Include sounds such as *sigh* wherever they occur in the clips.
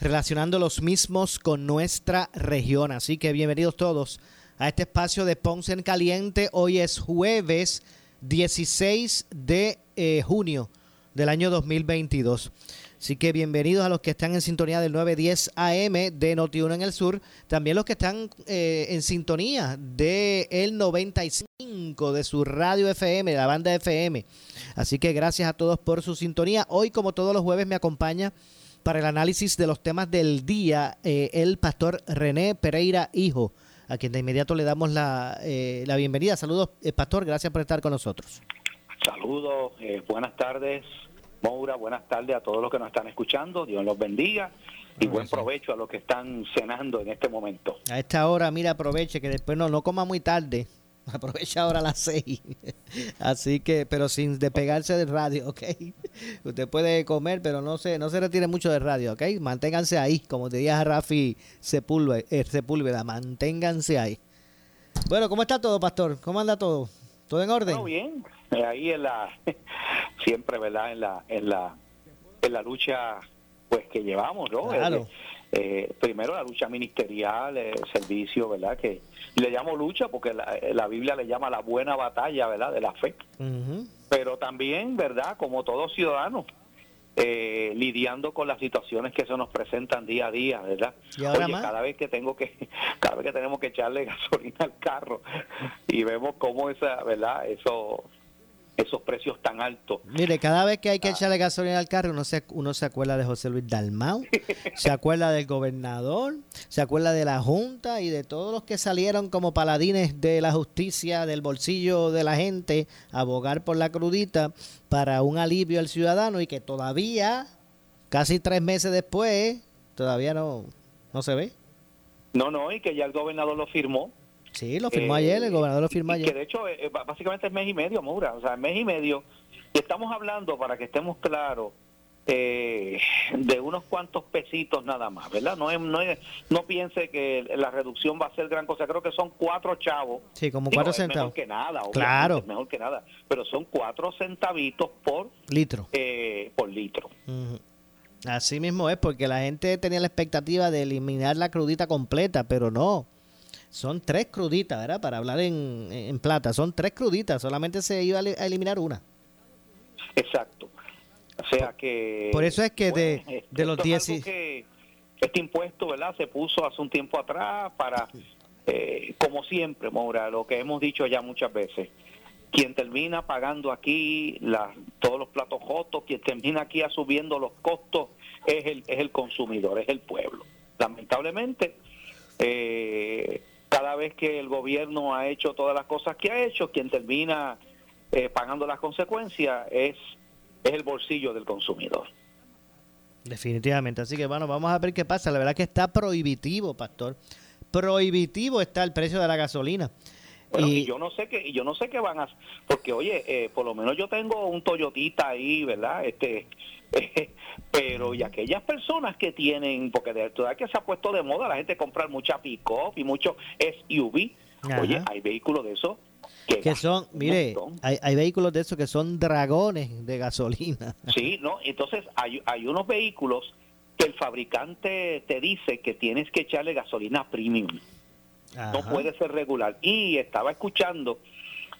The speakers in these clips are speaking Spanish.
relacionando los mismos con nuestra región. Así que bienvenidos todos a este espacio de Ponce en Caliente. Hoy es jueves 16 de eh, junio del año 2022. Así que bienvenidos a los que están en sintonía del 910 AM de Noti1 en el sur. También los que están eh, en sintonía de el 95 de su radio FM, la banda FM. Así que gracias a todos por su sintonía. Hoy, como todos los jueves, me acompaña para el análisis de los temas del día eh, el pastor René Pereira Hijo, a quien de inmediato le damos la, eh, la bienvenida. Saludos, pastor, gracias por estar con nosotros. Saludos, buenas tardes Moura, buenas tardes a todos los que nos están escuchando, Dios los bendiga y buen provecho a los que están cenando en este momento. A esta hora, mira, aproveche que después no, no coma muy tarde. *laughs* Aprovecha ahora las seis. *laughs* Así que, pero sin despegarse del radio, ¿ok? *laughs* Usted puede comer, pero no se, no se retire mucho del radio, ¿ok? Manténganse ahí, como diría Rafi Sepúlveda, eh, Sepúlveda, manténganse ahí. Bueno, ¿cómo está todo, pastor? ¿Cómo anda todo? ¿Todo en orden? Todo bien. Eh, ahí en la siempre, ¿verdad? En la en la en la lucha pues que llevamos, ¿no? Claro. Eh, primero la lucha ministerial, el servicio, ¿verdad? Que le llamo lucha porque la, la, Biblia le llama la buena batalla, ¿verdad? De la fe. Pero también, ¿verdad? Como todo ciudadano, eh, lidiando con las situaciones que se nos presentan día a día, ¿verdad? Oye, cada vez que tengo que, *laughs* cada vez que tenemos que echarle *laughs* gasolina al carro y vemos cómo esa, ¿verdad? Eso esos precios tan altos. Mire, cada vez que hay que ah. echarle gasolina al carro, uno se, uno se acuerda de José Luis Dalmau, *laughs* se acuerda del gobernador, se acuerda de la Junta y de todos los que salieron como paladines de la justicia, del bolsillo de la gente, a abogar por la crudita para un alivio al ciudadano y que todavía, casi tres meses después, todavía no, no se ve. No, no, y que ya el gobernador lo firmó Sí, lo firmó ayer, el eh, gobernador lo firmó ayer. Que de hecho, eh, eh, básicamente es mes y medio, Moura. O sea, mes y medio. Y estamos hablando, para que estemos claros, de unos cuantos pesitos nada más, ¿verdad? No, es, no, no piense que la reducción va a ser gran cosa. Creo que son cuatro chavos. Sí, como cuatro centavos. Mejor que nada, claro. mejor que nada. Pero son cuatro centavitos por litro. por litro. Así mismo es, porque la gente tenía la expectativa de eliminar la crudita completa, pero no. Son tres cruditas, ¿verdad? Para hablar en, plata, son tres cruditas, solamente se iba a eliminar una. Exacto. O sea que... Por eso es que de, de los 10... este impuesto, ¿verdad? Se puso hace un tiempo atrás para, eh, como siempre, Maura, lo que hemos dicho ya muchas veces, quien termina pagando aquí la, todos los platos jotos, quien termina aquí asumiendo los costos es el, es el consumidor, es el pueblo. Lamentablemente, eh, cada vez que el gobierno ha hecho todas las cosas que ha hecho, quien termina eh, pagando las consecuencias es, es el bolsillo del consumidor. Definitivamente, así que bueno, vamos a ver qué pasa. La verdad que está prohibitivo, pastor. Prohibitivo está el precio de la gasolina. Y, yo no sé qué, y yo no sé qué van a, porque oye, eh, por lo menos yo tengo un Toyotita ahí, ¿verdad? Este, *laughs* pero y aquellas personas que tienen, porque de verdad que se ha puesto de moda la gente comprar mucha pick-up y mucho SUV, oye, hay vehículos de esos que, son, mire, hay, hay, vehículos de esos que son dragones de gasolina. *laughs* Sí, no, entonces hay, hay unos vehículos que el fabricante te dice que tienes que echarle gasolina premium. No puede ser regular. Y estaba escuchando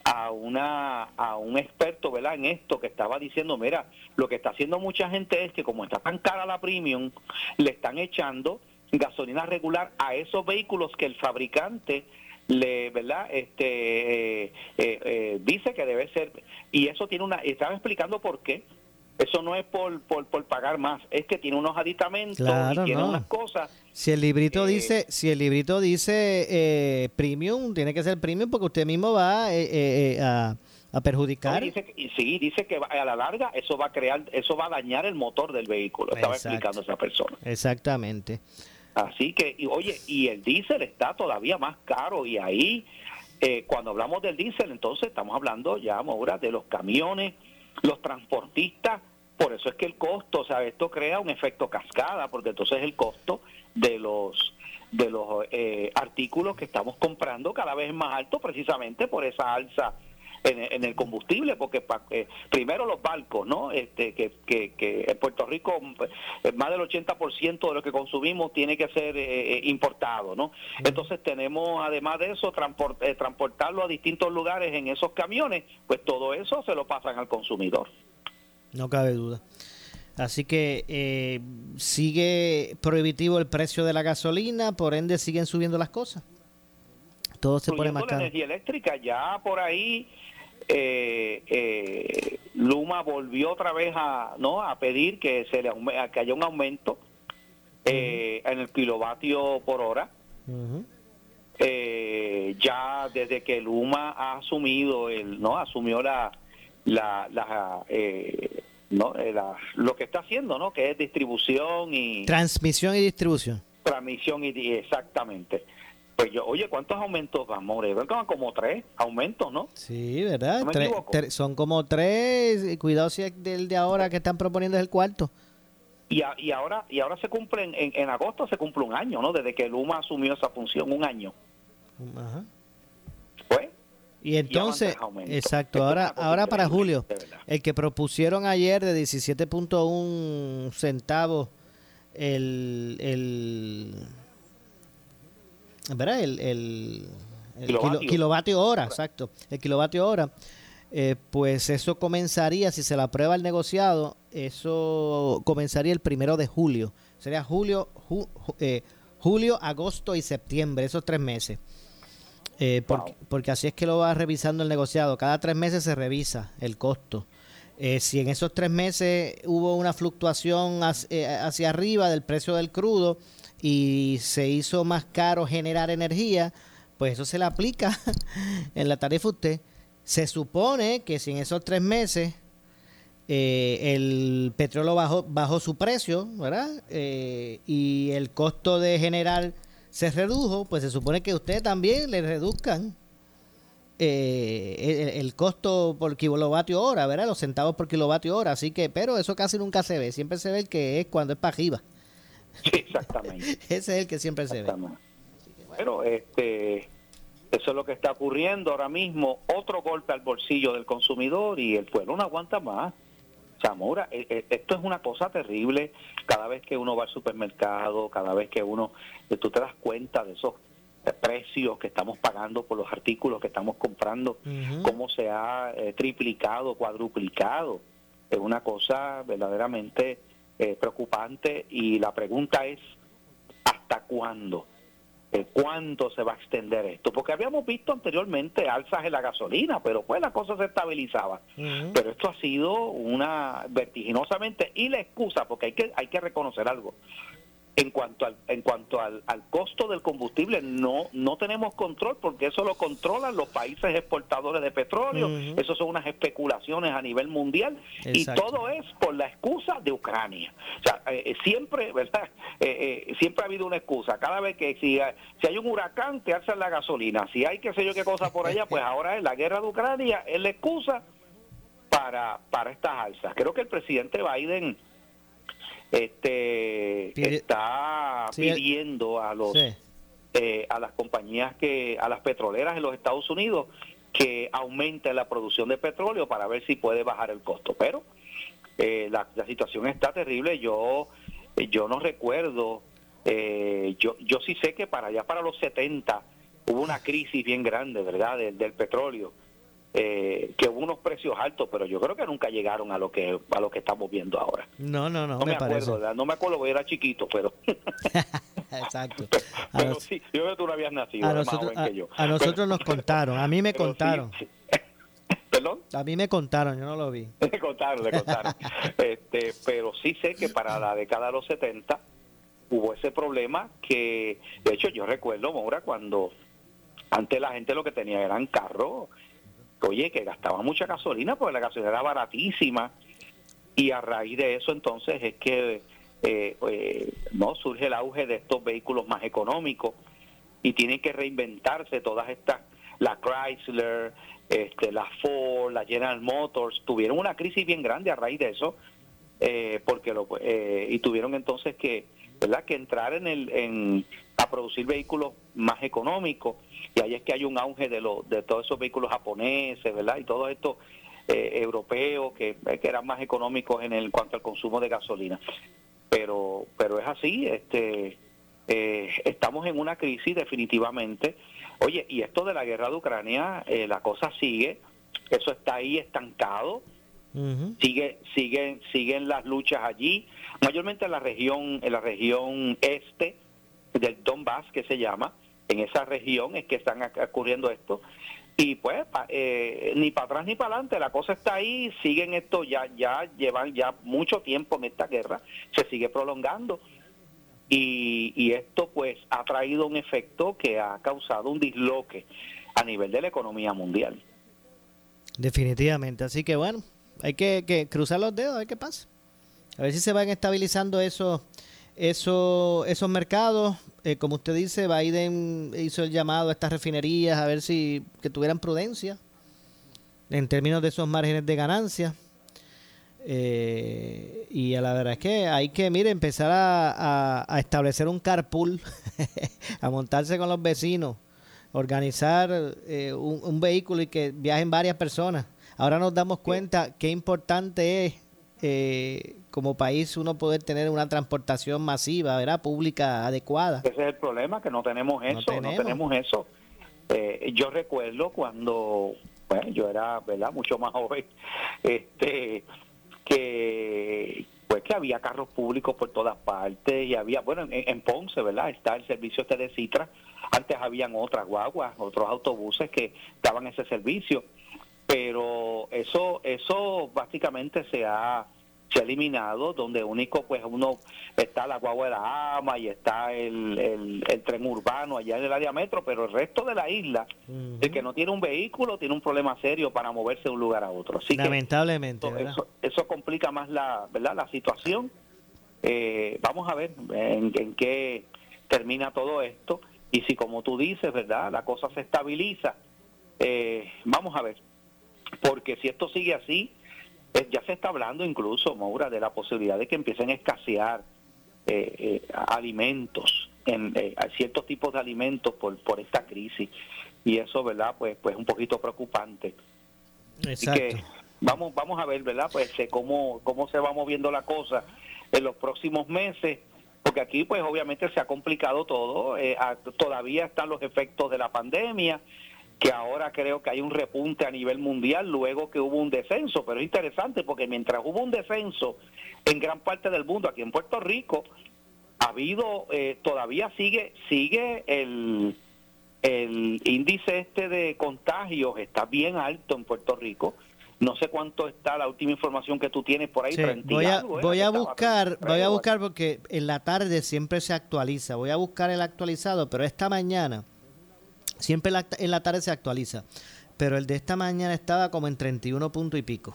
a una a un experto ¿verdad? en esto que estaba diciendo, mira, lo que está haciendo mucha gente es que como está tan cara la premium, le están echando gasolina regular a esos vehículos que el fabricante le, ¿verdad? Este, eh, eh, dice que debe ser, y eso tiene una, estaba explicando por qué. Eso no es por, por, por pagar más, es que tiene unos aditamentos y tiene unas cosas. Si el librito dice, si el librito dice premium, tiene que ser premium porque usted mismo va a a perjudicar. sí, dice que a la larga eso va a crear, eso va a dañar el motor del vehículo, estaba explicando esa persona. Exactamente. Así que, y, oye, y el diésel está todavía más caro y ahí, eh, cuando hablamos del diésel, entonces estamos hablando ya, ahora de los camiones, los transportistas, por eso es que el costo, o sea, esto crea un efecto cascada, porque entonces el costo de los de los eh, artículos que estamos comprando cada vez es más alto precisamente por esa alza en, el combustible, porque eh, primero los barcos, ¿no? Este, que, que, en Puerto Rico eh, más del 80% de lo que consumimos tiene que ser eh, importado, ¿no? Entonces tenemos, además de eso, transportarlo a distintos lugares en esos camiones, pues todo eso se lo pasan al consumidor. No cabe duda. Así que sigue prohibitivo el precio de la gasolina, por ende siguen subiendo las cosas. Todo se pone más caro. La energía eléctrica ya por ahí eh, eh, Luma volvió otra vez a no a pedir que se le que haya un aumento eh, en el kilovatio por hora. Eh, ya desde que Luma ha asumido el no asumió la la, la no lo que está haciendo no que es distribución y transmisión y distribución transmisión y exactamente pues yo, oye, ¿cuántos aumentos vamos a Como tres aumentos, ¿no? Sí, ¿verdad? son como tres. Cuidado si es del de ahora que están proponiendo es el cuarto. Y, y ahora y ahora se cumple, en, en, agosto se cumple un año, ¿no? Desde que Luma asumió esa función, un año. Ajá. Y entonces, exacto, ahora, ahora para julio, el que propusieron ayer de 17.1 centavos el, el ¿verdad? El, el, kilovatio. hora, exacto, el kilovatio hora, eh, pues eso comenzaría, si se la aprueba el negociado, eso comenzaría el primero de julio. Sería julio, eh, julio, agosto y septiembre, esos tres meses. Eh, porque, así es que lo va revisando el negociado. Cada tres meses se revisa el costo. si en esos tres meses hubo una fluctuación hacia arriba del precio del crudo, y se hizo más caro generar energía, pues eso se le aplica *laughs* en la tarifa usted. Se supone que si en esos tres meses eh, el petróleo bajó, bajó su precio, ¿verdad? Eh, y el costo de generar se redujo, pues se supone que usted también le reduzcan eh, el, costo por kilovatio hora, ¿verdad? Los centavos por kilovatio hora. Así que, pero eso casi nunca se ve. Siempre se ve el que es cuando es para arriba. exactamente. *laughs* Ese es el que siempre se ve. Pero este, eso es lo que está ocurriendo ahora mismo. Otro golpe al bolsillo del consumidor y el pueblo no aguanta más. Zamora, e, e, esto es una cosa terrible. Cada vez que uno va al supermercado, cada vez que uno, tú te das cuenta de esos precios que estamos pagando por los artículos que estamos comprando, cómo se ha eh, triplicado, cuadruplicado. Es una cosa verdaderamente eh, preocupante y la pregunta es, ¿hasta cuándo? Eh, ¿Cuánto se va a extender esto? Porque habíamos visto anteriormente alzas en la gasolina, pero pues la cosa se estabilizaba. Pero esto ha sido una vertiginosamente y la excusa, porque hay que hay que reconocer algo en cuanto al en cuanto al, costo del combustible no no tenemos control porque eso lo controlan los países exportadores de petróleo. Eso son unas especulaciones a nivel mundial. Y todo es por la excusa de Ucrania. O sea eh, eh, siempre verdad *laughs* eh, siempre ha habido una excusa. Cada vez que si, si hay un huracán te alzan la gasolina. Si hay qué sé yo qué cosa por allá pues *laughs* ahora es la guerra de Ucrania es la excusa para para estas alzas. Creo que el presidente Biden este está pidiendo a los eh, a las compañías que a las petroleras en los Estados Unidos que aumente la producción de petróleo para ver si puede bajar el costo. Pero eh, la, situación está terrible. Yo yo no recuerdo eh, yo yo sí sé que para allá para los 70 hubo una crisis bien grande verdad del, del petróleo eh, que hubo unos precios altos, pero yo creo que nunca llegaron a lo que a lo que estamos viendo ahora. No, no, no, No me, me, parece. acuerdo, ¿verdad? no me acuerdo era chiquito, pero, *laughs* *laughs* Exacto. Pero nos- sí, yo creo que tú no habías nacido, a más nosotros, joven a, que yo. a nosotros Pero- nos contaron, a mí me *laughs* sí, contaron. sí. ¿Perdón? A mí me contaron, yo no lo vi. Le contaron, le contaron. este, pero sí sé que para la década de los 70 hubo ese problema que, de hecho, yo recuerdo, Maura, cuando antes la gente lo que tenía eran carros, oye, que gastaban mucha gasolina porque la gasolina era baratísima. Y a raíz de eso entonces es que eh, eh, no surge el auge de estos vehículos más económicos y tienen que reinventarse todas estas la Chrysler este la Ford la General Motors. Tuvieron una crisis bien grande a raíz de eso eh, porque lo eh, y tuvieron entonces que verdad que entrar en el en a producir vehículos más económicos. Y ahí es que hay un auge de los de todos esos vehículos japoneses verdad y todos estos eh, europeos que, que eran más económicos en el cuanto al consumo de gasolina. Pero pero es así este eh, estamos en una crisis definitivamente. Oye y esto de la guerra de Ucrania eh, la cosa sigue eso está ahí estancado. Sigue siguen siguen las luchas allí mayormente en la región en la región este del Donbass que se llama en esa región es que están ocurriendo esto y pues eh, ni para atrás ni para adelante la cosa está ahí siguen esto ya ya llevan ya mucho tiempo en esta guerra se sigue prolongando y, y esto pues ha traído un efecto que ha causado un disloque a nivel de la economía mundial Definitivamente. Así que bueno, hay que, que cruzar los dedos a ver qué pasa. A ver si se van estabilizando esos, esos, esos mercados. Eh, como usted dice, Biden hizo el llamado a estas refinerías a ver si que tuvieran prudencia en términos de esos márgenes de ganancia. Eh, y a la verdad es que hay que, mire, empezar a, a- a establecer un carpool, *laughs* a montarse con los vecinos, organizar eh, un, un vehículo y que viajen varias personas. Ahora nos damos cuenta qué importante es eh, como país uno poder tener una transportación masiva, ¿verdad? Pública adecuada. Ese es el problema, que no tenemos eso, no tenemos. tenemos, eso. Eh, yo recuerdo cuando, bueno, yo era, ¿verdad?, mucho más *laughs* joven, este, que, pues que había carros públicos por todas partes y había, bueno, en, en Ponce, ¿verdad?, está el servicio este de Citra, antes habían otras guaguas, otros autobuses que daban ese servicio, pero eso, eso básicamente se ha se ha eliminado, donde único pues uno está la guagua de la ama y está el, el, el tren urbano allá en el área metro, pero el resto de la isla, el que no tiene un vehículo tiene un problema serio para moverse de un lugar a otro. Así que Lamentablemente, eso, ¿verdad? eso, eso complica más la, ¿verdad? la situación. Eh, vamos a ver en, en qué termina todo esto y si como tú dices, ¿verdad? La cosa se estabiliza. Eh, vamos a ver, porque si esto sigue así, eh, ya se está hablando incluso, Maura, de la posibilidad de que empiecen a escasear eh, eh, alimentos, en, eh, ciertos tipos de alimentos por, por esta crisis y eso, ¿verdad? Pues, pues un poquito preocupante. Así Exacto. que vamos, vamos a ver, ¿verdad? Pues eh, cómo, cómo se va moviendo la cosa en los próximos meses, porque aquí pues obviamente se ha complicado todo, eh, a- todavía están los efectos de la pandemia, que ahora creo que hay un repunte a nivel mundial luego que hubo un descenso, pero es interesante porque mientras hubo un descenso en gran parte del mundo, aquí en Puerto Rico, ha habido, eh, todavía sigue, sigue el, el índice este de contagios, está bien alto en Puerto Rico. No sé cuánto está la última información que tú tienes por ahí. Sí, 30 y voy a, algo, ¿eh? voy a buscar, 33 voy a buscar porque en la tarde siempre se actualiza. Voy a buscar el actualizado, pero esta mañana, siempre la- en la tarde se actualiza. Pero el de esta mañana estaba como en 31 punto y pico.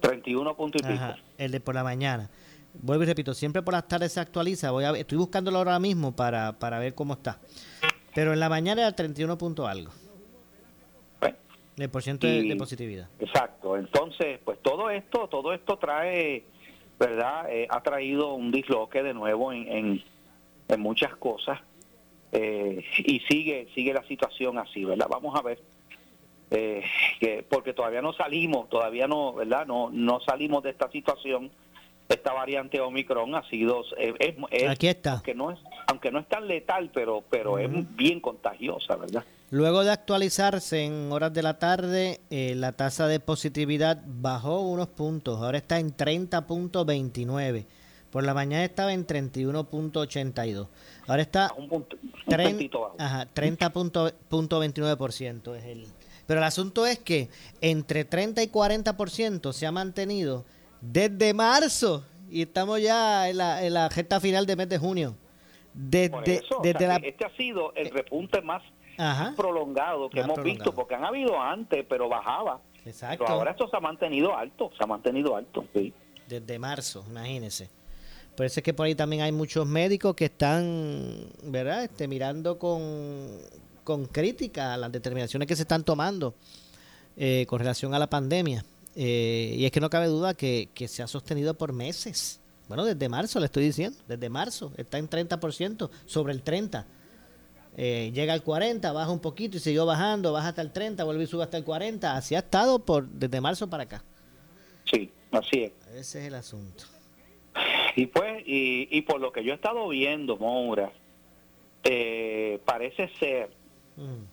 31 punto y pico. El de por la mañana. Vuelvo y repito, siempre por las tardes se actualiza. Voy a, estoy buscándolo ahora mismo para, para ver cómo está. Pero en la mañana era 31 punto algo. El por ciento de positividad. Exacto. Entonces, pues todo esto, todo esto trae, ¿verdad? Eh, ha traído un disloque de nuevo en, en, en muchas cosas eh, y sigue, sigue la situación así, ¿verdad? Vamos a ver. Eh, que porque todavía no salimos, todavía no, ¿verdad? No, no salimos de esta situación. Esta variante Omicron ha sido, eh, es, es- Aquí está. aunque no es, aunque no es tan letal, pero, pero es bien contagiosa, ¿verdad? Luego de actualizarse en horas de la tarde, eh, la tasa de positividad bajó unos puntos. Ahora está en 30.29. Por la mañana estaba en 31.82. Ahora está Un punto, un tren- puntito bajo. ajá, 30.29% es el. Pero el asunto es que entre 30 y 40% se ha mantenido desde marzo y estamos ya en la, en la recta final del mes de junio. Desde, eso, o desde sea, la, que este ha sido el repunte más ajá, prolongado que Más hemos prolongado. visto, porque han habido antes, pero bajaba. exacto. Pero ahora esto se ha mantenido alto, se ha mantenido alto. Sí. desde marzo, imagínense. Es que por ahí también hay muchos médicos que están, ¿verdad? Este, mirando con, con crítica las determinaciones que se están tomando eh, con relación a la pandemia. Eh, y es que no cabe duda que, que se ha sostenido por meses. Bueno, desde marzo le estoy diciendo, desde marzo está en 30%, sobre el 30%. Eh, llega al 40, baja un poquito y siguió bajando, baja hasta el 30, vuelve y sube hasta el 40. Así ha estado por desde marzo para acá. sí, así es. Ese es el asunto. Y pues, y, y por lo que yo he estado viendo, Moura, eh, parece ser, Mm.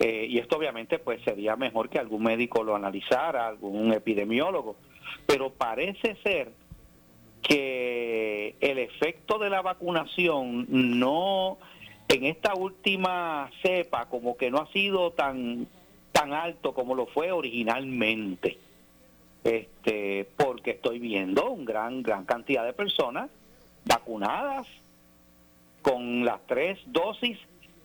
eh, y esto obviamente pues sería mejor que algún médico lo analizara, algún epidemiólogo, pero parece ser que el efecto de la vacunación no, en esta última cepa, como que no ha sido tan, tan alto como lo fue originalmente este porque estoy viendo un gran gran cantidad de personas vacunadas con las tres dosis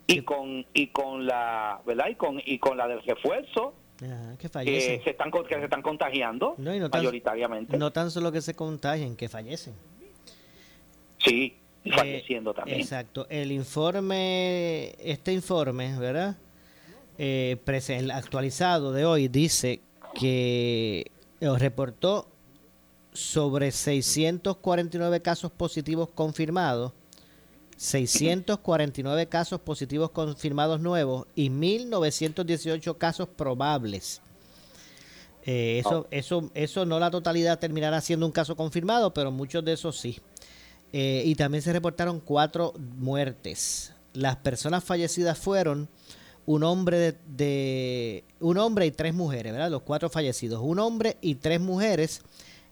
y con y con la verdad y con y con la del refuerzo Ajá, que se están que se están contagiando No, y no tan- mayoritariamente No tan solo que se contagien, que fallecen. sí y Eh, falleciendo también Exacto. El informe, este informe, ¿verdad? Eh, actualizado de hoy dice que reportó sobre 649 casos positivos confirmados, 649 casos positivos confirmados nuevos y 1918 casos probables. Eh, eso, eso, eso no la totalidad terminará siendo un caso confirmado, pero muchos de esos sí. Eh, y también se reportaron cuatro muertes. Las personas fallecidas fueron un hombre de, de- un hombre y tres mujeres, ¿verdad? Los cuatro fallecidos, un hombre y tres mujeres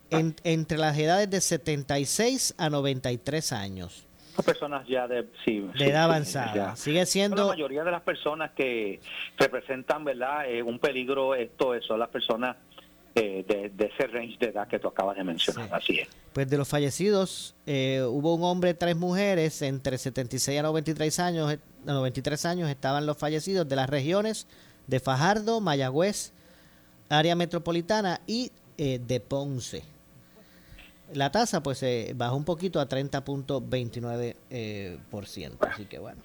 en- entre las edades de 76 a 93 años Son personas ya de sí, de sí, edad avanzada. ya. Sigue la siendo mayoría de las personas que representan verdad Eh, un peligro esto son las personas eh, de, de ese range de edad que tú acabas de mencionar Sí. así es Pues de los fallecidos, eh, hubo un hombre, tres mujeres, entre 76 a 93 años, eh, a 93 años estaban los fallecidos de las regiones de Fajardo, Mayagüez, área metropolitana y eh, de Ponce. La tasa pues eh, bajó un poquito a 30.29%, eh, por ciento, así que bueno.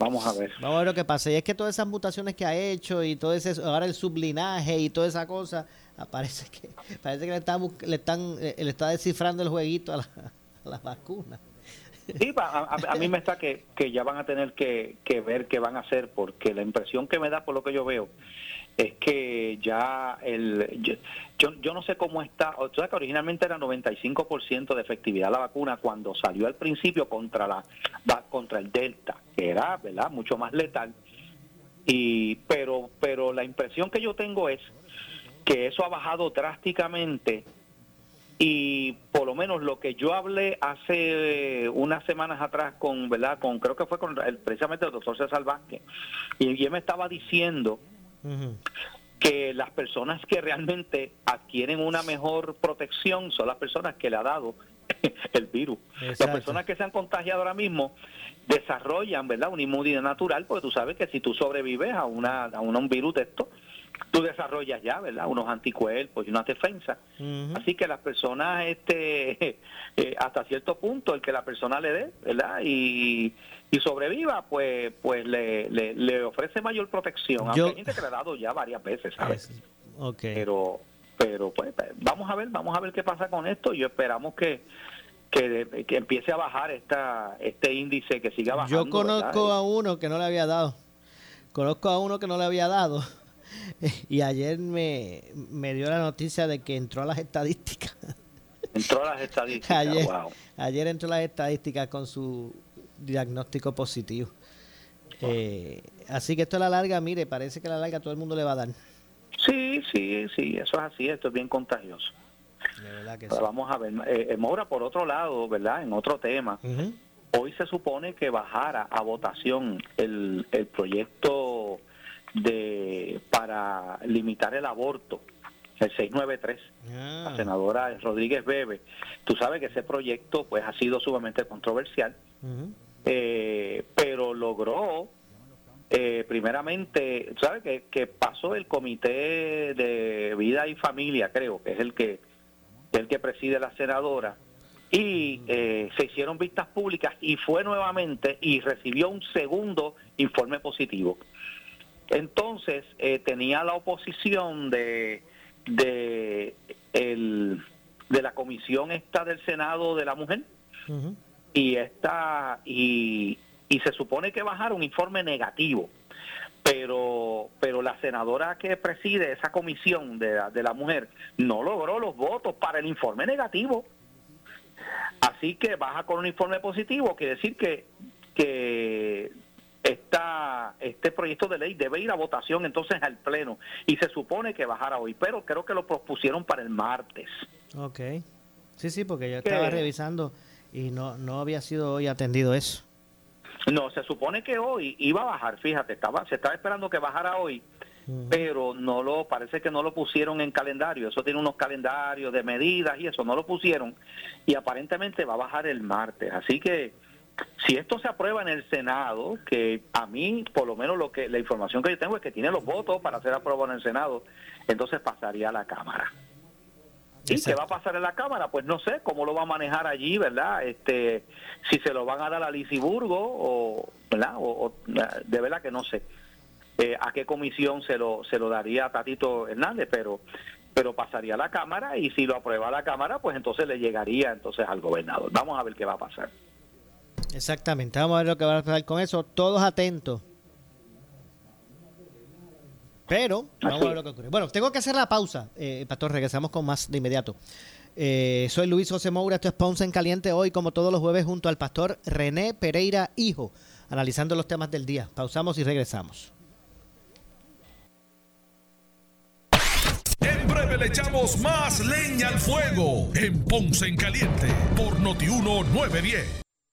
Vamos a ver Vamos a ver lo que pasa. Y es que todas esas mutaciones que ha hecho y todo ese, ahora el sublinaje y toda esa cosa, ah, parece que, *laughs* parece que le, está, le, están, eh, le está descifrando el jueguito a, la- *laughs* a las vacunas. Sí, a- a mí me está que, que ya van a tener que, que ver qué van a hacer, porque la impresión que me da por lo que yo veo es que ya el yo, yo, yo no sé cómo está, o sea que originalmente era 95% de efectividad la vacuna cuando salió al principio contra la contra el Delta, que era, ¿verdad?, mucho más letal. Y pero pero la impresión que yo tengo es que eso ha bajado drásticamente y por lo menos lo que yo hablé hace unas semanas atrás con, ¿verdad? Con, creo que fue con precisamente el doctor César Vázquez, y él me estaba diciendo Que las personas que realmente adquieren una mejor protección son las personas que le ha dado *laughs* el virus. Las personas que se han contagiado ahora mismo desarrollan, ¿verdad? Una inmunidad natural, porque tú sabes que si tú sobrevives a una a un virus de esto, tú desarrollas ya, ¿verdad? Unos anticuerpos y unas defensas. Así que las personas, este, *laughs* eh, hasta cierto punto, el que la persona le dé, ¿verdad? Y, y sobreviva, pues, pues le, le, le ofrece mayor protección. Aunque Yo- hay gente que le ha dado ya varias veces, ¿sabes? Es- ok. Pero, pero pues, vamos a ver, vamos a ver qué pasa con esto y esperamos que que, que empiece a bajar esta este índice, que siga bajando. Yo conozco ¿verdad? a uno que no le había dado. Conozco a uno que no le había dado. *laughs* Y ayer me, me dio la noticia de que entró a las estadísticas. *laughs* Entró a las estadísticas, Ayer, wow. ayer entró a las estadísticas con su diagnóstico positivo. Eh, así que esto a la larga, mire, parece que a la larga todo el mundo le va a dar. Sí, sí, sí, eso es así, esto es bien contagioso. Vamos a ver, eh, Mora, por otro lado, ¿verdad? En otro tema, hoy se supone que bajara a votación el, el proyecto de para limitar el aborto, el 693, la ah. senadora Rodríguez Bebe. Tú sabes que ese proyecto pues ha sido sumamente controversial, eh, pero logró eh, primeramente, ¿sabes? Que, que pasó el Comité de Vida y Familia, creo, que es el que, el que preside la senadora, y eh, se hicieron vistas públicas y fue nuevamente y recibió un segundo informe positivo. Entonces, eh, tenía la oposición de, de, el, de la comisión esta del Senado de la Mujer, y esta, y, y se supone que bajar un informe negativo. Pero, pero la senadora que preside esa comisión de la, de la mujer no logró los votos para el informe negativo. Así que baja con un informe positivo, quiere decir que, que este proyecto de ley debe ir a votación entonces al Pleno y se supone que bajara hoy, pero creo que lo propusieron para el martes. Ok. Sí, sí, porque yo estaba revisando y no, no había sido hoy atendido eso. No, se supone que hoy iba a bajar, fíjate, estaba, se estaba esperando que bajara hoy, pero no lo, parece que no lo pusieron en calendario, eso tiene unos calendarios de medidas y eso, no lo pusieron, y aparentemente va a bajar el martes, así que si esto se aprueba en el Senado, que a mí, por lo menos lo que la información que yo tengo es que tiene los votos para ser aprobado en el Senado, entonces pasaría a la Cámara. ¿Y qué va a pasar en la Cámara? Pues no sé cómo lo va a manejar allí, ¿verdad? Este, si se lo van a dar a Lisiburgo o, ¿verdad? O, de verdad que no sé eh, a qué comisión se lo, se lo daría a Tatito Hernández, pero pero pasaría a la Cámara y si lo aprueba la Cámara, pues entonces le llegaría entonces al gobernador. Vamos a ver qué va a pasar. Exactamente, vamos a ver lo que va a pasar con eso. Todos atentos pero vamos a ver lo que ocurre. Bueno, tengo que hacer la pausa, eh, Pastor. Regresamos con más de inmediato. Eh, soy Luis José Moura, esto es Ponce en Caliente hoy, como todos los jueves, junto al pastor René Pereira Hijo, analizando los temas del día. Pausamos y regresamos. En breve le echamos más leña al fuego en Ponce en Caliente por Notiuno 910.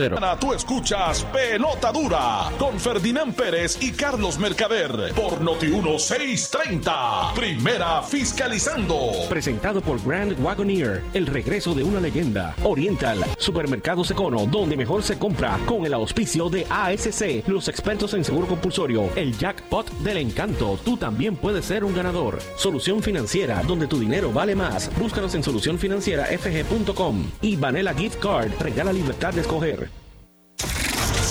Ana, Tú escuchas Pelota Dura con Ferdinand Pérez y Carlos Mercader por Noti 1630. Primera fiscalizando. Presentado por Grand Wagoneer, el regreso de una leyenda. Oriental, Supermercados Econo, donde mejor se compra, con el auspicio de ASC, los expertos en seguro compulsorio, el jackpot del encanto. Tú también puedes ser un ganador. Solución financiera, donde tu dinero vale más. Búscanos en solucionfinancierafg.com. Y Vanilla Gift Card, regala libertad de escoger.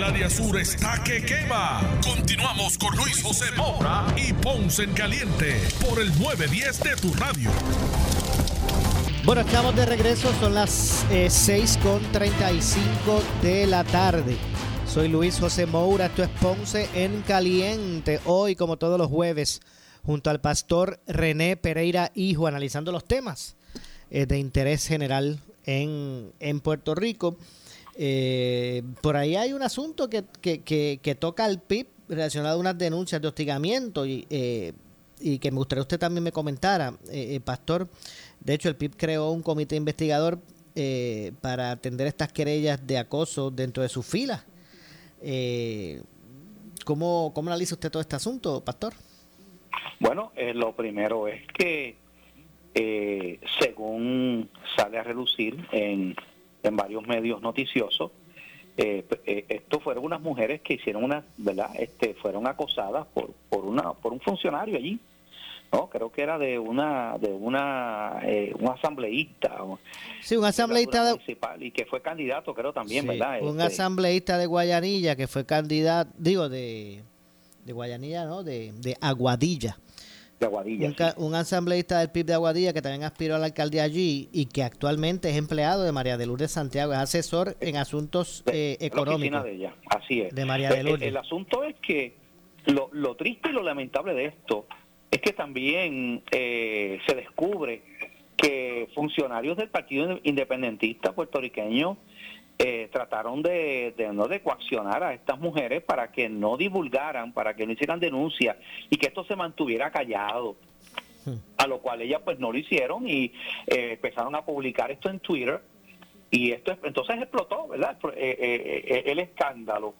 El área sur está que quema. Continuamos con Luis José Moura y Ponce en Caliente por el 910 de tu radio. Bueno, estamos de regreso, son las eh, 6.35 de la tarde. Soy Luis José Moura, esto es Ponce en Caliente. Hoy, como todos los jueves, junto al pastor René Pereira Hijo, analizando los temas eh, de interés general en, en Puerto Rico. Eh, por ahí hay un asunto que, que, que, que toca al PIB relacionado a unas denuncias de hostigamiento y, eh, y que me gustaría usted también me comentara, eh, eh, Pastor. De hecho, el PIB creó un comité investigador eh, para atender estas querellas de acoso dentro de sus filas. Eh, ¿cómo, ¿Cómo analiza usted todo este asunto, Pastor? Bueno, lo primero es que según sale a relucir en, en varios medios noticiosos, eh, eh, esto fueron unas mujeres que hicieron una, ¿verdad? Este, fueron acosadas por, por una, por un funcionario allí. No, creo que era de una, de una, eh, un asambleísta. Sí, un asambleísta de, municipal y que fue candidato, creo también, sí, ¿verdad? un Este, asambleísta de Guayanilla que fue candidato, digo, de, de Guayanilla, ¿no? De, de Aguadilla. De Aguadilla. Un, sí. un asambleísta del PIB de Aguadilla que también aspiró a la alcaldía allí y que actualmente es empleado de María de Lourdes Santiago, es asesor en asuntos de- eh, económicos. de ella, así es. de María de El- Lourdes. El, asunto es que lo, lo triste y lo lamentable de esto es que también eh, se descubre que funcionarios del Partido Independentista puertorriqueño eh, trataron de, de no de coaccionar a estas mujeres para que no divulgaran, para que no hicieran denuncias y que esto se mantuviera callado a lo cual ellas pues no lo hicieron y eh, empezaron a publicar esto en Twitter y esto es- entonces explotó, ¿verdad? Eh, eh, eh, el escándalo.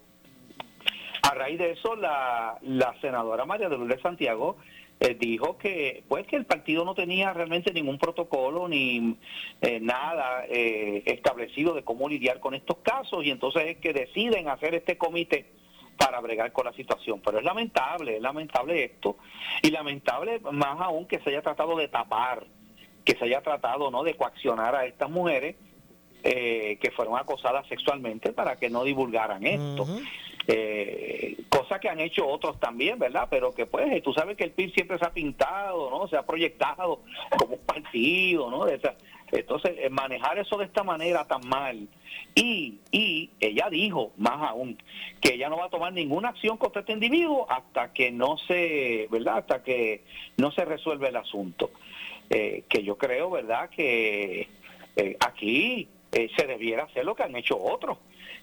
A raíz de eso, la, la senadora María de Lourdes Santiago eh, dijo que pues que el partido no tenía realmente ningún protocolo ni eh, nada eh, establecido de cómo lidiar con estos casos y entonces es que deciden hacer este comité para bregar con la situación. Pero es lamentable, es lamentable esto. Y lamentable más aún que se haya tratado de tapar, que se haya tratado no de coaccionar a estas mujeres eh, que fueron acosadas sexualmente para que no divulgaran esto. Eh, cosa que han hecho otros también, ¿verdad? Pero que pues eh, tú sabes que el PIB siempre se ha pintado, ¿no? Se ha proyectado como un partido, ¿no? De Entonces, eh, manejar eso de esta manera tan mal. Y, y ella dijo, más aún, que ella no va a tomar ninguna acción contra este individuo hasta que no se, ¿verdad? Hasta que no se resuelve el asunto. Eh, que yo creo, ¿verdad? Que eh, aquí se debiera hacer lo que han hecho otros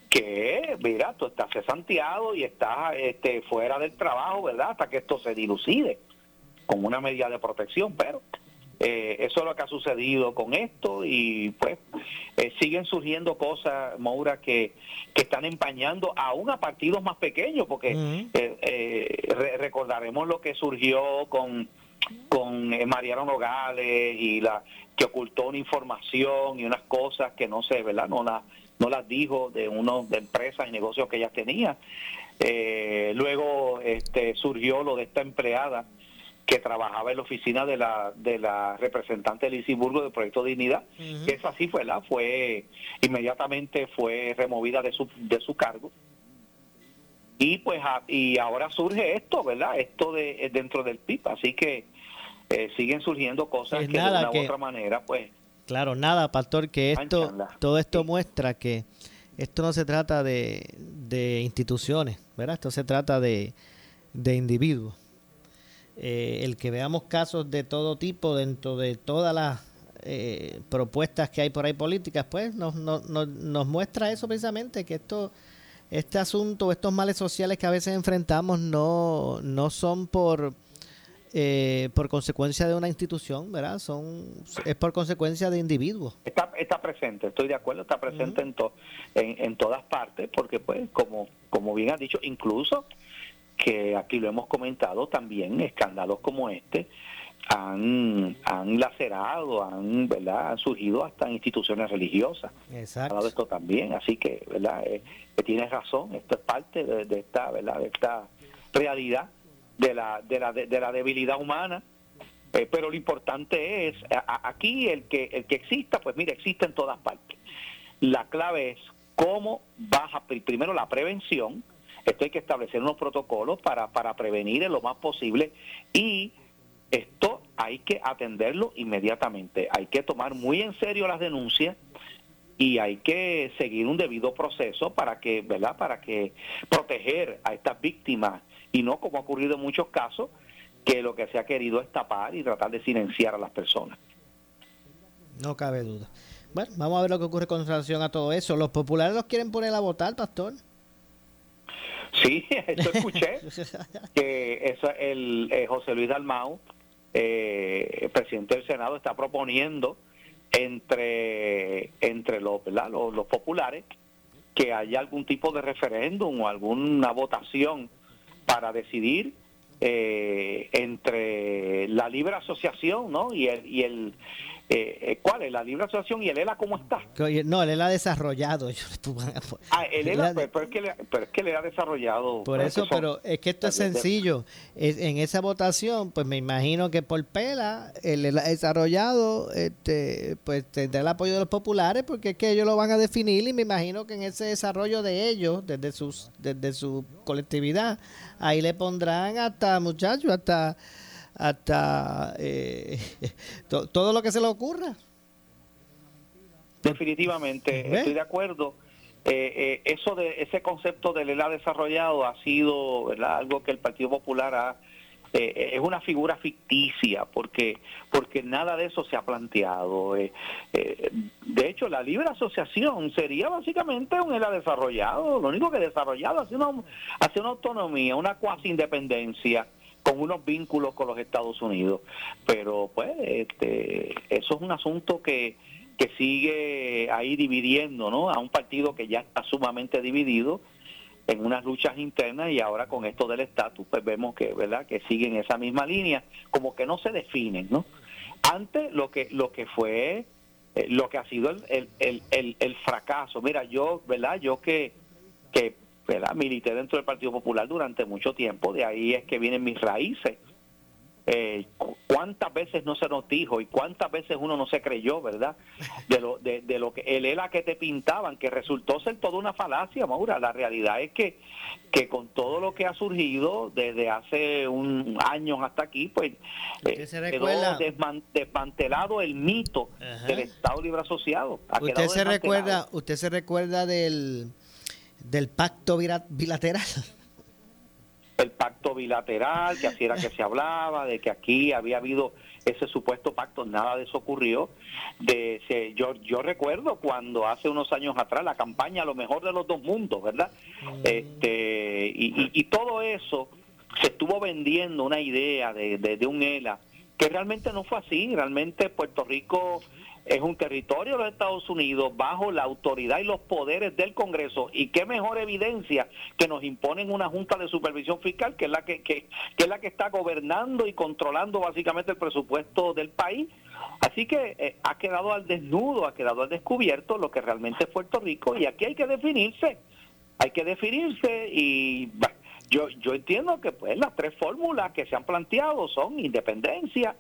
que, mira, tú estás cesanteado y estás este, fuera del trabajo, ¿verdad? Hasta que esto se dilucide con una medida de protección, pero eh, eso es lo que ha sucedido con esto y pues eh, siguen surgiendo cosas, Moura, que, que están empañando aún a partidos más pequeños, porque eh, recordaremos lo que surgió con con Mariano Nogales y la que ocultó una información y unas cosas que no sé, ¿verdad? No la no las dijo de uno de empresas y negocios que ella tenía. Eh, luego este, surgió lo de esta empleada que trabajaba en la oficina de la de la representante de Lisiburgo del Proyecto Dignidad, que esa sí fue la fue inmediatamente fue removida de su de su cargo. Y pues y ahora surge esto, ¿verdad? Esto de dentro del PIB, así que eh, siguen surgiendo cosas que de una u otra manera pues Claro, nada, pastor, que esto, todo esto muestra que esto no se trata de, de instituciones, ¿verdad? Esto se trata de, de individuos. Eh, el que veamos casos de todo tipo dentro de todas las eh, propuestas que hay por ahí políticas, pues nos, nos, nos muestra eso precisamente, que esto, este asunto, estos males sociales que a veces enfrentamos no, no son por eh, por consecuencia de una institución, ¿verdad? Son es por consecuencia de individuos. Está, está presente, estoy de acuerdo, está presente en, en, todas partes, porque pues como como bien has dicho, incluso que aquí lo hemos comentado también, escándalos como este han, han lacerado, han, ¿verdad? han surgido hasta instituciones religiosas. Exacto. esto también, así que, ¿verdad? Eh, tienes razón, esto es parte de, de esta, ¿verdad? De esta realidad de la, de la, de, la debilidad humana. Eh, pero lo importante es, aquí el que, el que exista, pues mire, existe en todas partes. La clave es cómo baja primero la prevención, esto hay que establecer unos protocolos para, para prevenir en lo más posible y esto hay que atenderlo inmediatamente, hay que tomar muy en serio las denuncias y hay que seguir un debido proceso para que, ¿verdad? Para que proteger a estas víctimas y no como ha ocurrido en muchos casos, que lo que se ha querido es tapar y tratar de silenciar a las personas. No cabe duda. Bueno, vamos a ver lo que ocurre con relación a todo eso. ¿Los populares los quieren poner a votar, pastor? Sí, *laughs* eso escuché. *laughs* que eso, el eh, José Luis Dalmau, eh, presidente del Senado, está proponiendo entre, entre los, los, los populares que haya algún tipo de referéndum o alguna votación para decidir eh, entre la libre asociación ¿no? y el, y el eh, eh, ¿Cuál es? ¿La libre asociación y el ELA cómo está? No, el ELA ha desarrollado. *laughs* ah, el ELA, pero, es que le, pero es que le ha desarrollado. Por eso, pero es que esto es sencillo. en esa votación, pues me imagino que por pela, el ELA desarrollado este, pues tendrá el apoyo de los populares, porque es que ellos lo van a definir y me imagino que en ese desarrollo de ellos, desde, sus, desde su colectividad, ahí le pondrán hasta, muchachos, hasta hasta eh, *laughs* todo lo que se le ocurra. Definitivamente, estoy de acuerdo. Eh, eh, eso de ese concepto del ELA desarrollado ha sido algo que el Partido Popular ha es una figura ficticia porque porque nada de eso se ha planteado. de hecho, la libre asociación sería básicamente un ELA desarrollado. Lo único que desarrollado hace una, hace una autonomía, una cuasi independencia con unos vínculos con los Estados Unidos. Pero pues este, eso es un asunto que, que sigue ahí dividiendo ¿no? a un partido que ya está sumamente dividido en unas luchas internas y ahora con esto del estatus pues vemos que verdad que siguen esa misma línea como que no se definen no antes lo que lo que fue eh, lo que ha sido el, el, el, el, fracaso mira yo verdad yo que que ¿verdad? milité dentro del Partido Popular durante mucho tiempo, de ahí es que vienen mis raíces. eh, cuántas veces no se nos dijo y cuántas veces uno no se creyó, ¿verdad? De lo, de, de lo que el ELA que te pintaban, que resultó ser toda una falacia, Maura. La realidad es que, que con todo lo que ha surgido desde hace un año hasta aquí, pues eh, quedó desmantelado el mito del Estado Libre Asociado. ¿Usted se, recuerda, ¿Usted se recuerda del, del pacto bilateral? el pacto bilateral, que así era que se hablaba, de que aquí había habido ese supuesto pacto, nada de eso ocurrió. De, yo, yo recuerdo cuando hace unos años atrás la campaña Lo mejor de los dos mundos, ¿verdad? Mm. Este, y, y, todo eso se estuvo vendiendo una idea de, de un ELA que realmente no fue así, realmente Puerto Rico es un territorio de los Estados Unidos bajo la autoridad y los poderes del Congreso. Y qué mejor evidencia que nos imponen una junta de supervisión fiscal que es la que, es la que está gobernando y controlando básicamente el presupuesto del país. Así que eh, ha quedado al desnudo ha quedado al descubierto lo que realmente es Puerto Rico. Y aquí hay que definirse hay que definirse y yo yo entiendo que pues las tres fórmulas que se han planteado son independencia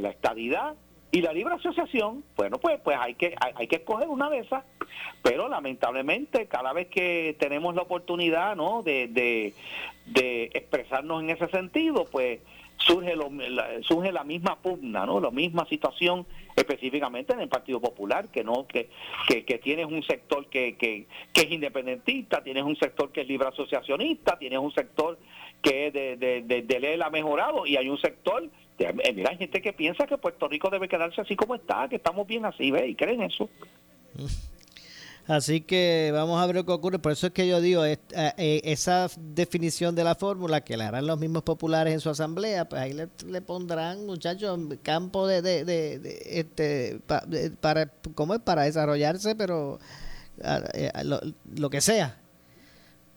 la estadidad y la libre asociación, bueno, pues pues hay que hay, que escoger una de esas, pero lamentablemente cada vez que tenemos la oportunidad, ¿no? de, de, expresarnos en ese sentido, pues surge lo, la, surge la misma pugna, ¿no? La misma situación específicamente en el Partido Popular, que no que, que, tienes un sector que, que, que, es independentista, tienes un sector que es libre asociacionista, tienes un sector que de, de, de, de ha mejorado y hay un sector mira, hay gente que piensa que Puerto Rico debe quedarse así como está, que estamos bien así, ¿ve? Y creen eso. Así que vamos a ver lo que ocurre. Por eso es que yo digo, eh, eh, esa definición de la fórmula que la harán los mismos populares en su asamblea, pues ahí le, pondrán, muchachos, campo de, de, de, este, para, ¿cómo es? Para desarrollarse, pero lo, lo, que sea.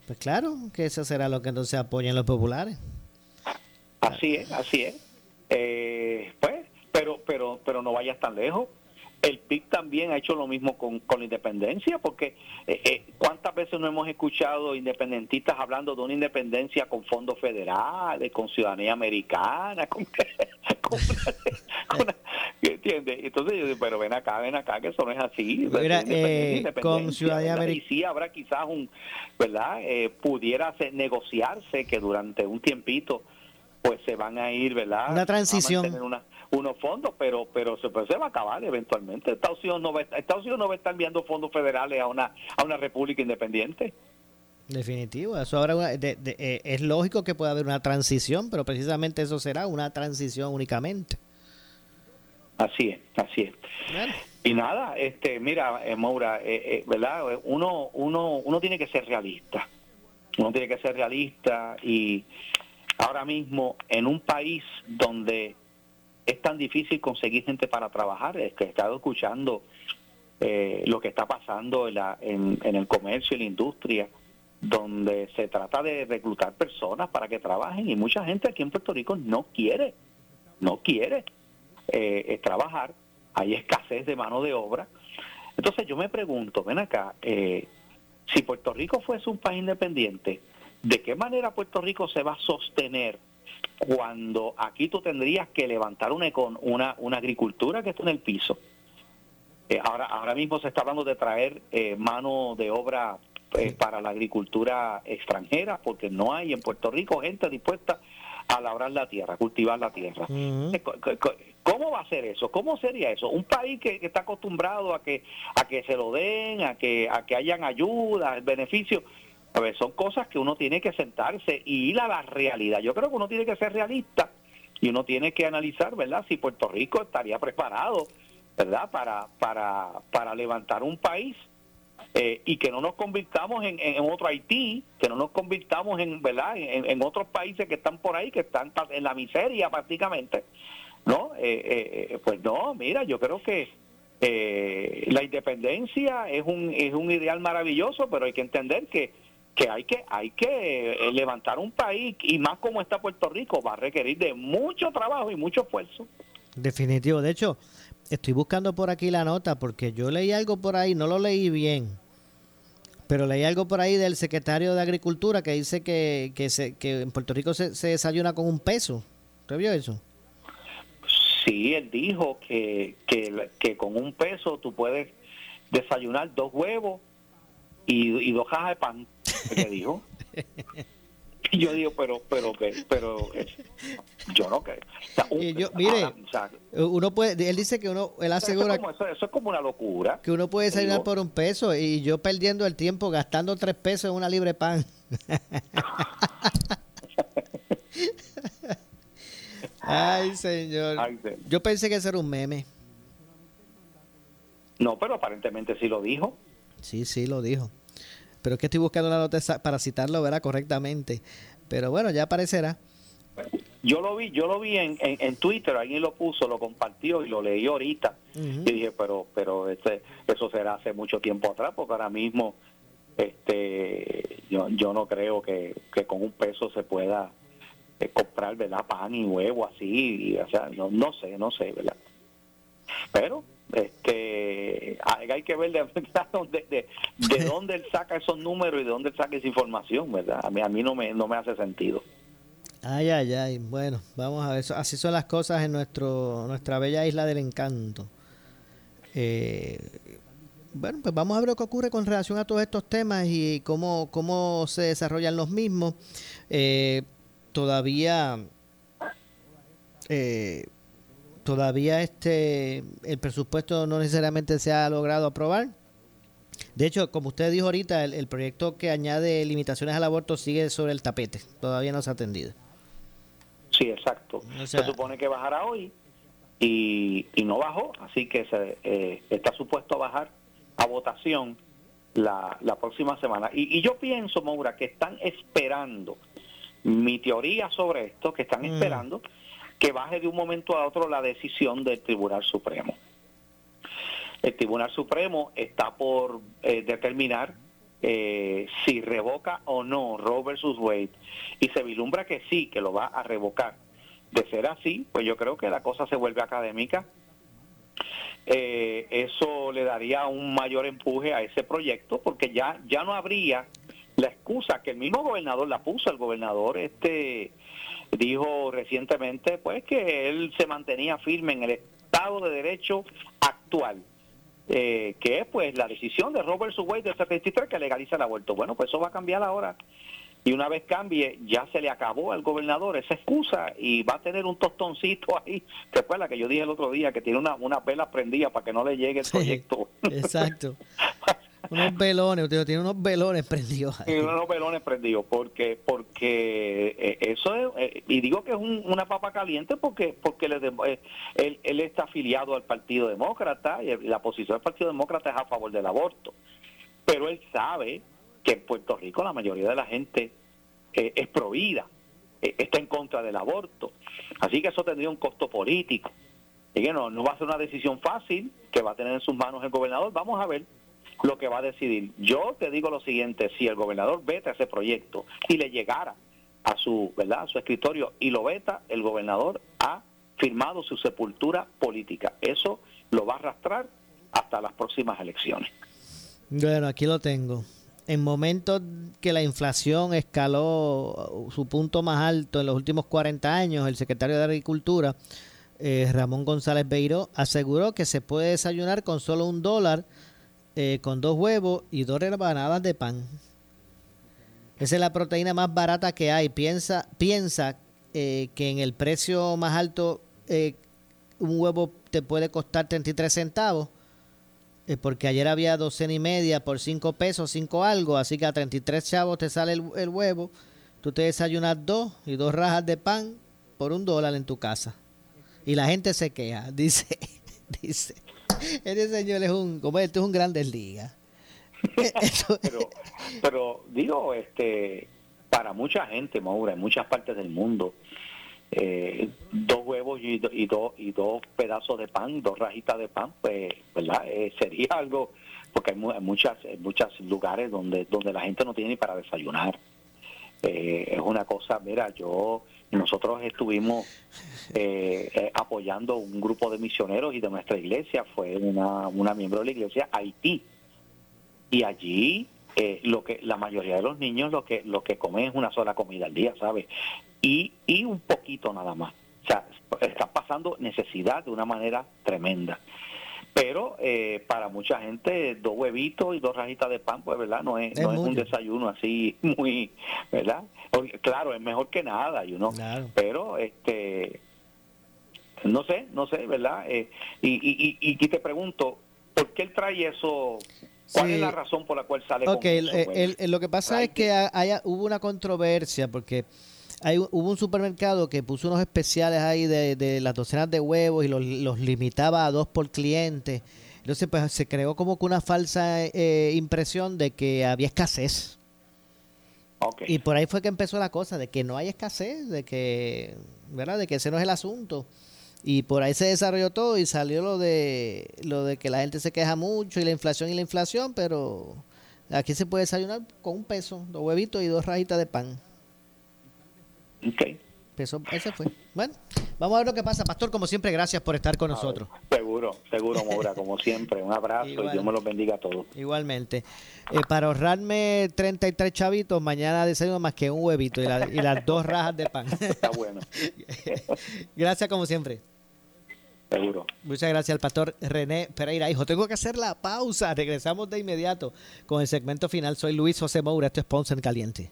Pues claro que eso será lo que entonces apoyen los populares. Así es, así es. Eh, pues, pero, pero, pero no vayas tan lejos. El PIB también ha hecho lo mismo con, con la independencia, porque eh, eh, ¿cuántas veces no hemos escuchado independentistas hablando de una independencia con fondos federales, con ciudadanía americana, *laughs* con, ¿entiendes? Entonces yo digo, pero ven acá, ven acá, que eso no es así. con ciudadanía americana. Y sí habrá quizás un, ¿verdad? pudiera negociarse que durante un tiempito pues se van a ir, ¿verdad? Una transición. Una, unos fondos, pero pero se, pues, se va a acabar eventualmente. Estados Unidos no va, Estados Unidos no va a estar enviando fondos federales a una a una república independiente. Definitivo, eso ahora eh, es lógico que pueda haber una transición, pero precisamente eso será una transición únicamente. Así es, así es. Y nada, este, mira, eh, Maura, eh, ¿verdad? Uno, uno, uno tiene que ser realista. Uno tiene que ser realista y ahora mismo en un país donde es tan difícil conseguir gente para trabajar, es que he estado escuchando eh, lo que está pasando en, la, en, el comercio y la industria, donde se trata de reclutar personas para que trabajen y mucha gente aquí en Puerto Rico no quiere, no quiere eh, trabajar, hay escasez de mano de obra. Entonces yo me pregunto, ven acá, eh, si Puerto Rico fuese un país independiente, ¿De qué manera Puerto Rico se va a sostener cuando aquí tú tendrías que levantar una, una, una agricultura que está en el piso? Eh, ahora, ahora mismo se está hablando de traer eh, mano de obra eh, para la agricultura extranjera, porque no hay en Puerto Rico gente dispuesta a labrar la tierra, cultivar la tierra. ¿Cómo va a ser eso? ¿Cómo sería eso? Un país que, que, está acostumbrado a que a que se lo den, a que a que hayan ayuda, beneficios a ver, son cosas que uno tiene que sentarse y ir a la realidad. Yo creo que uno tiene que ser realista y uno tiene que analizar, ¿verdad? Si Puerto Rico estaría preparado, ¿verdad? Para, para, para levantar un país eh, y que no nos convirtamos en, otro Haití, que no nos convirtamos en, ¿verdad? En, otros países que están por ahí, que están en la miseria prácticamente, ¿no? Eh, eh, pues no, mira, yo creo que la independencia es un, es un ideal maravilloso, pero hay que entender que que hay que hay que eh, levantar un país y más como está Puerto Rico va a requerir de mucho trabajo y mucho esfuerzo. Definitivo, de hecho, estoy buscando por aquí la nota porque yo leí algo por ahí, no lo leí bien. Pero leí algo por ahí del secretario de Agricultura que dice que, que, se, que en Puerto Rico se, se desayuna con un peso. ¿Usted vio eso? Sí, él dijo que, que, que con un peso tú puedes desayunar dos huevos y, y dos cajas de pan. ¿Qué dijo? Y yo digo, pero, pero, pero, eh, yo no creo. mire, uno puede, él dice que uno, él asegura. Eso es, como, una locura. Que uno puede salir por un peso y yo perdiendo el tiempo gastando tres pesos en una libre pan. *laughs* Ay, señor. Yo pensé que eso era un meme. No, pero aparentemente sí lo dijo. Sí, sí lo dijo pero es que estoy buscando la nota para citarlo, verá correctamente. Pero bueno, ya aparecerá. Yo lo vi, yo lo vi en, en, Twitter, alguien lo puso, lo compartió y lo leí ahorita. Y dije, pero, pero este, eso será hace mucho tiempo atrás, porque ahora mismo, este, yo, yo no creo que, con un peso se pueda eh, comprar, ¿verdad? Pan y huevo así, o sea, no, no sé, no sé, ¿verdad? Pero este hay que ver de, *laughs* de, de, dónde él saca esos números y de dónde él saca esa información, ¿verdad? A mí, a mí no, me, no me hace sentido. Ay, ay, ay. Bueno, vamos a ver. Así son las cosas en nuestro nuestra bella isla del encanto. Eh, bueno, pues vamos a ver lo que ocurre con relación a todos estos temas y cómo, cómo se desarrollan los mismos. Eh, todavía eh, todavía este el presupuesto no necesariamente se ha logrado aprobar. De hecho, como usted dijo ahorita, el, proyecto que añade limitaciones al aborto sigue sobre el tapete, todavía no se ha atendido. Sí, exacto. se supone que bajará hoy y, no bajó, así que se, eh, está supuesto a bajar a votación la, la próxima semana. Y, yo pienso, Maura, que están esperando, mi teoría sobre esto, que están mm. esperando que baje de un momento a otro la decisión del Tribunal Supremo. El Tribunal Supremo está por eh, determinar eh, si revoca o no Roe versus Wade y se vislumbra que sí, que lo va a revocar. De ser así, pues yo creo que la cosa se vuelve académica. Eh, eso le daría un mayor empuje a ese proyecto porque ya ya no habría la excusa que el mismo gobernador la puso, el gobernador este dijo recientemente pues que él se mantenía firme en el Estado de Derecho actual, eh, que es pues la decisión de Robert Subway del 73 que legaliza el aborto. Bueno, pues eso va a cambiar ahora. Y una vez cambie, ya se le acabó al gobernador esa excusa y va a tener un tostoncito *laughs* ahí. ¿Te la que yo dije el otro día que tiene una, una vela prendida para que no le llegue el proyecto? exacto. *laughs* unos velones, usted tiene unos velones prendidos. Tiene unos velones prendidos, porque porque eh, eso es, eh, y digo que es una papa caliente porque porque eh, él, él, está afiliado al Partido Demócrata y la posición del Partido Demócrata es a favor del aborto. Pero él sabe que en Puerto Rico la mayoría de la gente es provida, está en contra del aborto. Así que eso tendría un costo político. Y que no, no va a ser una decisión fácil que va a tener en sus manos el gobernador. Vamos a ver lo que va a decidir. Yo te digo lo siguiente, si el gobernador veta ese proyecto y le llegara a su, ¿verdad? A su escritorio y lo veta, el gobernador ha firmado su sepultura política. Eso lo va a arrastrar hasta las próximas elecciones. Bueno, aquí lo tengo. En momentos que la inflación escaló su punto más alto en los últimos 40 años, el secretario de Agricultura, eh, Ramón González Beiró, aseguró que se puede desayunar con solo un dólar eh, con dos huevos y dos rebanadas de pan. Esa es la proteína más barata que hay. Piensa, piensa eh, que en el precio más alto eh, un huevo te puede costar 33 centavos. porque ayer había docena y media por 5 pesos, 5 algo. Así que a 33 chavos te sale el, el huevo. Tú te desayunas dos y dos rajas de pan por un dólar en tu casa. Y la gente se queja. *laughs* Dice, dice, este señor es un, como esto es un grandes ligas. *laughs* *laughs* pero, pero digo, este, para mucha gente, Maura, en muchas partes del mundo, eh, dos huevos y, y, dos y dos pedazos de pan, dos rajitas de pan, pues, ¿verdad? Eh, sería algo, porque hay, muchas, muchos lugares donde, donde la gente no tiene ni para desayunar. Eh, es una cosa, mira, yo nosotros estuvimos eh, eh, apoyando un grupo de misioneros y de nuestra iglesia, fue una, una miembro de la iglesia Haití. Y allí eh, lo que la mayoría de los niños lo que lo que comen es una sola comida al día, ¿sabes? Y, y un poquito nada más. O sea, están pasando necesidad de una manera tremenda. Pero eh, para mucha gente, dos huevitos y dos rajitas de pan, pues, ¿verdad? No es, no es un desayuno así *laughs* muy, ¿verdad? Claro, es mejor que nada, you know? Pero, este, no sé, no sé, ¿verdad? Eh, y, y, y, y te pregunto, ¿por qué él trae eso ¿Cuál es la razón por la cual sale con eso, lo que pasa es que hubo una controversia porque hay, hubo un supermercado que puso unos especiales ahí de, las docenas de huevos y los, limitaba a dos por cliente. Entonces, pues se creó como que una falsa eh, impresión de que había escasez. Y por ahí fue que empezó la cosa, de que no hay escasez, de que, ¿verdad? De que ese no es el asunto. Y por ahí se desarrolló todo y salió lo de lo de que la gente se queja mucho y la inflación y la inflación, pero aquí se puede desayunar con un peso, dos huevitos y dos rajitas de pan. Ok. Peso, ese fue. Bueno, vamos a ver lo que pasa. Pastor, como siempre, gracias por estar con nosotros. Seguro, seguro, Maura, *laughs* como siempre. Un abrazo y Dios me los bendiga a todos. Igualmente. Eh, para ahorrarme 33 chavitos, mañana desayuno más que un huevito y, y las dos *laughs* rajas de pan. Está bueno. *laughs* gracias, como siempre. Seguro. Muchas gracias al pastor René Pereira. Hijo, tengo que hacer la pausa. Regresamos de inmediato con el segmento final. Soy Luis José Moura. Esto es Ponce en Caliente.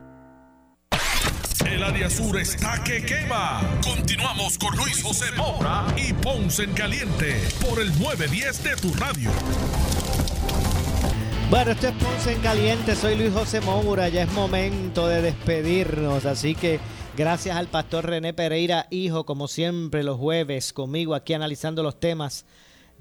El área sur está que quema. Continuamos con Luis José Moura y Ponce en Caliente por el 910 de tu radio. Bueno, esto es Ponce en Caliente. Soy Luis José Moura. Ya es momento de despedirnos. Así que gracias al pastor René Pereira, hijo, como siempre, los jueves conmigo aquí analizando los temas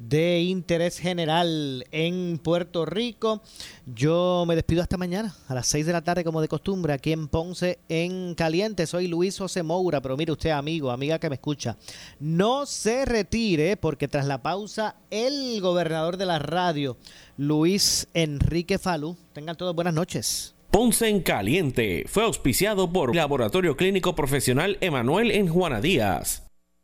de interés general en Puerto Rico. Yo me despido hasta mañana a las 6 de la tarde como de costumbre aquí en Ponce en Caliente. Soy Luis José Moura, pero mire usted amigo, amiga que me escucha, no se retire porque tras la pausa el gobernador de la radio, Luis Enrique Falú, tengan todos buenas noches. Ponce en Caliente fue auspiciado por Laboratorio Clínico Profesional Emanuel en Juana Díaz.